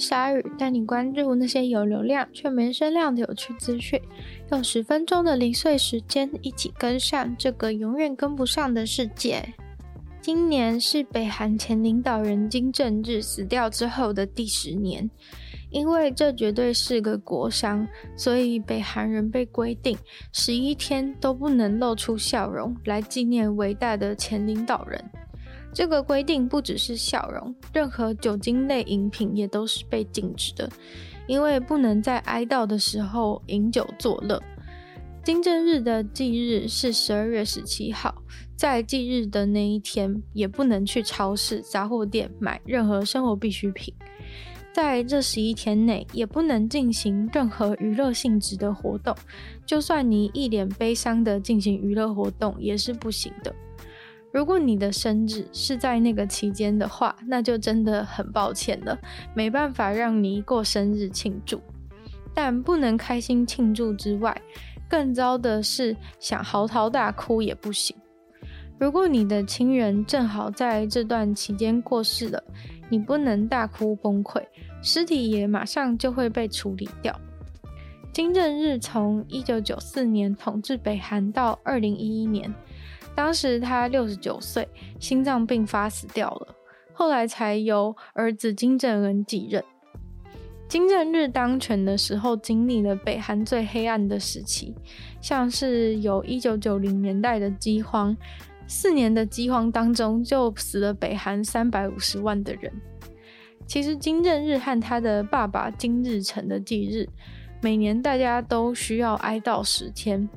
鲨鱼，带你关注那些有流量却没声量的有趣资讯。用十分钟的零碎时间，一起跟上这个永远跟不上的世界。今年是北韩前领导人金正日死掉之后的第十年，因为这绝对是个国殇，所以北韩人被规定十一天都不能露出笑容来纪念伟大的前领导人。这个规定不只是笑容，任何酒精类饮品也都是被禁止的，因为不能在哀悼的时候饮酒作乐。金正日的忌日是十二月十七号，在忌日的那一天，也不能去超市、杂货店买任何生活必需品。在这十一天内，也不能进行任何娱乐性质的活动，就算你一脸悲伤的进行娱乐活动，也是不行的。如果你的生日是在那个期间的话，那就真的很抱歉了，没办法让你过生日庆祝。但不能开心庆祝之外，更糟的是想嚎啕大哭也不行。如果你的亲人正好在这段期间过世了，你不能大哭崩溃，尸体也马上就会被处理掉。金正日从一九九四年统治北韩到二零一一年。当时他六十九岁，心脏病发死掉了。后来才由儿子金正恩继任。金正日当权的时候，经历了北韩最黑暗的时期，像是有一九九零年代的饥荒，四年的饥荒当中就死了北韩三百五十万的人。其实金正日和他的爸爸金日成的忌日，每年大家都需要哀悼十天。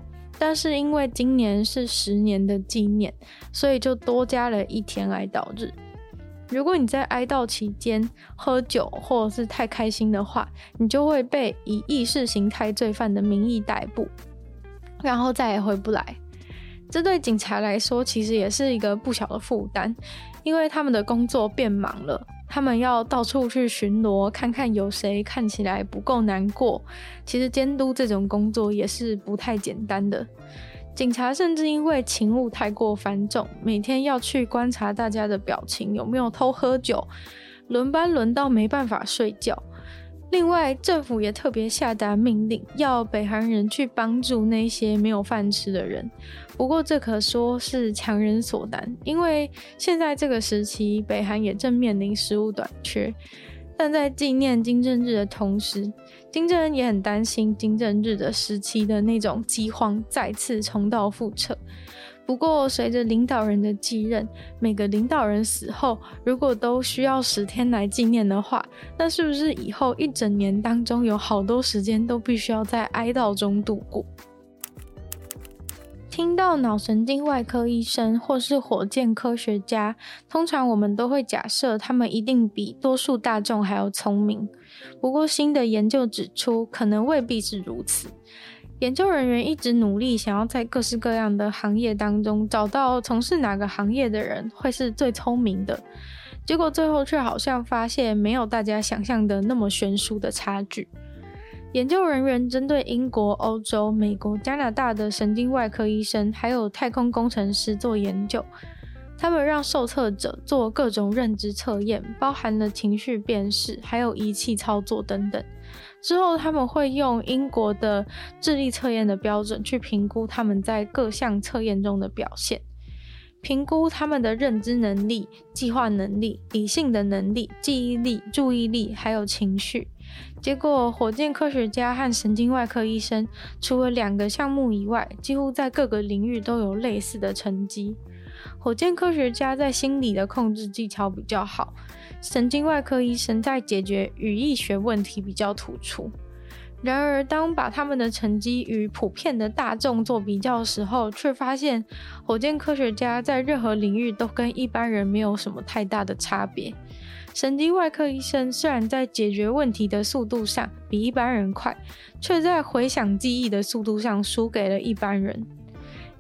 但是因为今年是十年的纪念，所以就多加了一天哀悼日。如果你在哀悼期间喝酒或者是太开心的话，你就会被以意识形态罪犯的名义逮捕，然后再也回不来。这对警察来说其实也是一个不小的负担，因为他们的工作变忙了。他们要到处去巡逻，看看有谁看起来不够难过。其实监督这种工作也是不太简单的。警察甚至因为勤务太过繁重，每天要去观察大家的表情有没有偷喝酒，轮班轮到没办法睡觉。另外，政府也特别下达命令，要北韩人去帮助那些没有饭吃的人。不过，这可说是强人所难，因为现在这个时期，北韩也正面临食物短缺。但在纪念金正日的同时，金正恩也很担心金正日的时期的那种饥荒再次重蹈覆辙。不过，随着领导人的继任，每个领导人死后，如果都需要十天来纪念的话，那是不是以后一整年当中有好多时间都必须要在哀悼中度过？听到脑神经外科医生或是火箭科学家，通常我们都会假设他们一定比多数大众还要聪明。不过，新的研究指出，可能未必是如此。研究人员一直努力，想要在各式各样的行业当中找到从事哪个行业的人会是最聪明的。结果最后却好像发现没有大家想象的那么悬殊的差距。研究人员针对英国、欧洲、美国、加拿大的神经外科医生还有太空工程师做研究，他们让受测者做各种认知测验，包含了情绪辨识，还有仪器操作等等。之后，他们会用英国的智力测验的标准去评估他们在各项测验中的表现，评估他们的认知能力、计划能力、理性的能力、记忆力、注意力，还有情绪。结果，火箭科学家和神经外科医生除了两个项目以外，几乎在各个领域都有类似的成绩。火箭科学家在心理的控制技巧比较好。神经外科医生在解决语义学问题比较突出。然而，当把他们的成绩与普遍的大众做比较的时候，却发现火箭科学家在任何领域都跟一般人没有什么太大的差别。神经外科医生虽然在解决问题的速度上比一般人快，却在回想记忆的速度上输给了一般人。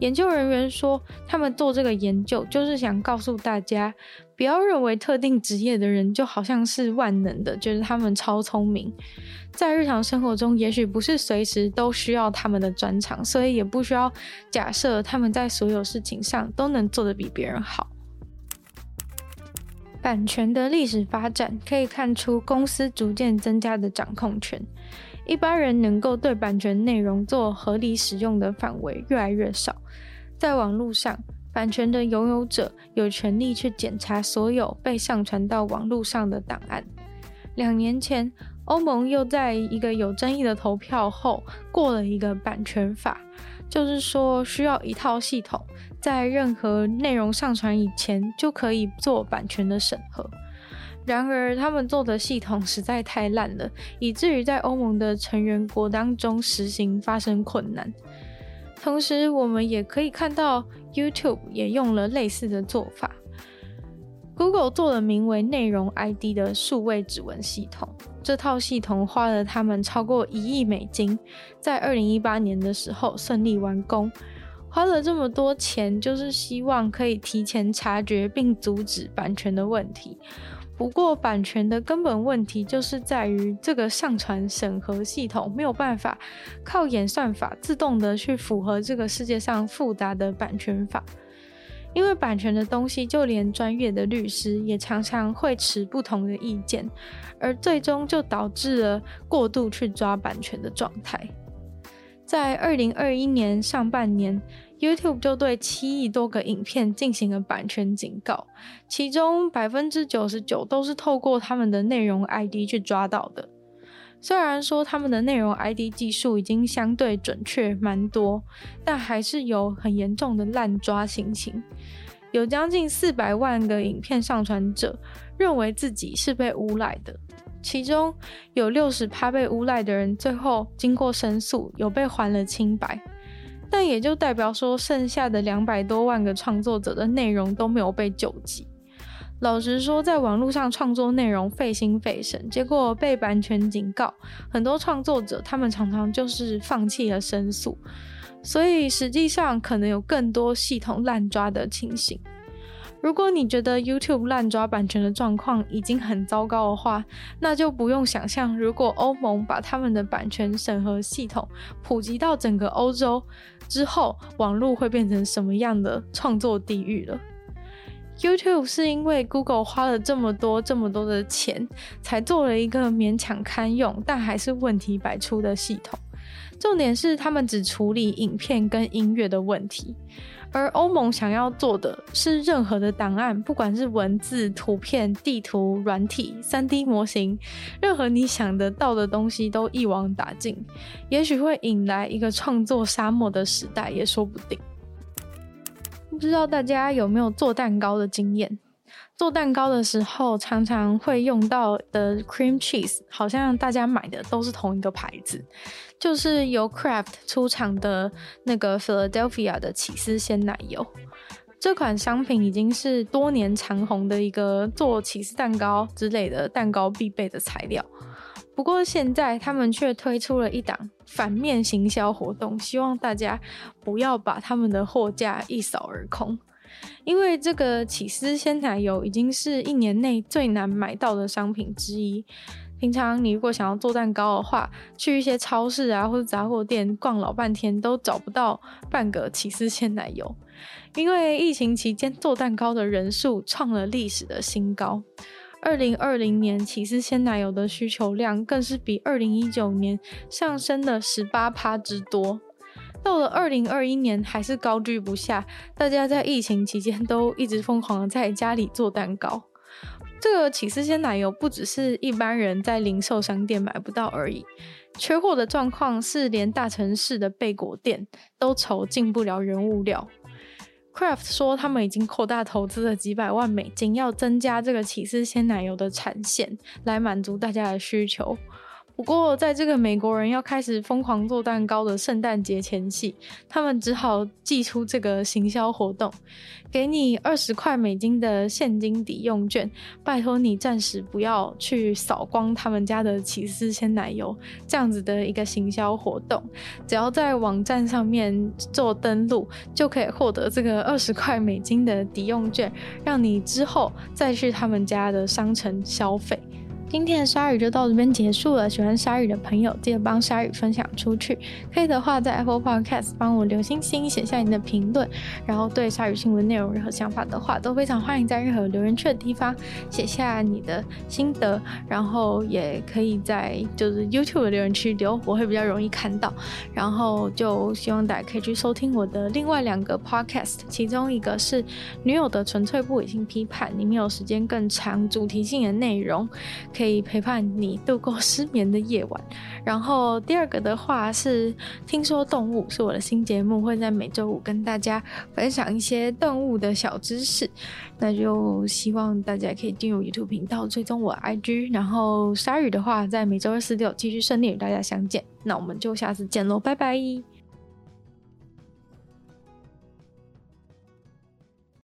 研究人员说，他们做这个研究就是想告诉大家，不要认为特定职业的人就好像是万能的，觉得他们超聪明。在日常生活中，也许不是随时都需要他们的专长，所以也不需要假设他们在所有事情上都能做得比别人好。版权的历史发展可以看出，公司逐渐增加的掌控权。一般人能够对版权内容做合理使用的范围越来越少。在网络上，版权的拥有者有权利去检查所有被上传到网络上的档案。两年前，欧盟又在一个有争议的投票后过了一个版权法，就是说需要一套系统在任何内容上传以前就可以做版权的审核。然而，他们做的系统实在太烂了，以至于在欧盟的成员国当中实行发生困难。同时，我们也可以看到 YouTube 也用了类似的做法。Google 做了名为“内容 ID” 的数位指纹系统，这套系统花了他们超过一亿美金，在二零一八年的时候顺利完工。花了这么多钱，就是希望可以提前察觉并阻止版权的问题。不过，版权的根本问题就是在于这个上传审核系统没有办法靠演算法自动的去符合这个世界上复杂的版权法。因为版权的东西，就连专业的律师也常常会持不同的意见，而最终就导致了过度去抓版权的状态。在二零二一年上半年，YouTube 就对七亿多个影片进行了版权警告，其中百分之九十九都是透过他们的内容 ID 去抓到的。虽然说他们的内容 ID 技术已经相对准确蛮多，但还是有很严重的滥抓情形。有将近四百万个影片上传者认为自己是被诬赖的，其中有六十趴被诬赖的人最后经过申诉，有被还了清白。但也就代表说，剩下的两百多万个创作者的内容都没有被救济。老实说，在网络上创作内容费心费神，结果被版权警告，很多创作者他们常常就是放弃了申诉。所以实际上可能有更多系统滥抓的情形。如果你觉得 YouTube 滥抓版权的状况已经很糟糕的话，那就不用想象，如果欧盟把他们的版权审核系统普及到整个欧洲之后，网络会变成什么样的创作地狱了。YouTube 是因为 Google 花了这么多这么多的钱，才做了一个勉强堪用，但还是问题百出的系统。重点是他们只处理影片跟音乐的问题。而欧盟想要做的是，任何的档案，不管是文字、图片、地图、软体、3D 模型，任何你想得到的东西都一网打尽，也许会引来一个创作沙漠的时代，也说不定。不知道大家有没有做蛋糕的经验？做蛋糕的时候，常常会用到的 cream cheese，好像大家买的都是同一个牌子，就是由 Kraft 出厂的那个 Philadelphia 的起司鲜奶油。这款商品已经是多年长红的一个做起司蛋糕之类的蛋糕必备的材料。不过现在他们却推出了一档反面行销活动，希望大家不要把他们的货架一扫而空。因为这个起司鲜奶油已经是一年内最难买到的商品之一。平常你如果想要做蛋糕的话，去一些超市啊或者杂货店逛老半天都找不到半个起司鲜奶油。因为疫情期间做蛋糕的人数创了历史的新高，二零二零年起司鲜奶油的需求量更是比二零一九年上升了十八趴之多。到了二零二一年，还是高居不下。大家在疫情期间都一直疯狂在家里做蛋糕。这个起司鲜奶油不只是一般人在零售商店买不到而已，缺货的状况是连大城市的贝果店都愁进不了原物料。Craft 说，他们已经扩大投资了几百万美金，要增加这个起司鲜奶油的产线，来满足大家的需求。不过，在这个美国人要开始疯狂做蛋糕的圣诞节前夕，他们只好祭出这个行销活动，给你二十块美金的现金抵用券，拜托你暂时不要去扫光他们家的起司鲜奶油，这样子的一个行销活动，只要在网站上面做登录，就可以获得这个二十块美金的抵用券，让你之后再去他们家的商城消费。今天的鲨鱼就到这边结束了。喜欢鲨鱼的朋友，记得帮鲨鱼分享出去。可以的话，在 Apple Podcast 帮我留星星，写下你的评论。然后对鲨鱼新闻内容任何想法的话，都非常欢迎在任何留言区的地方写下你的心得。然后也可以在就是 YouTube 的留言区留，我会比较容易看到。然后就希望大家可以去收听我的另外两个 Podcast，其中一个是《女友的纯粹不理性批判》，里面有时间更长、主题性的内容。可以陪伴你度过失眠的夜晚。然后第二个的话是听说动物，是我的新节目，会在每周五跟大家分享一些动物的小知识。那就希望大家可以进入 YouTube 频道，追踪我 IG。然后鲨鱼的话，在每周二、四、六继续顺利与大家相见。那我们就下次见喽，拜拜。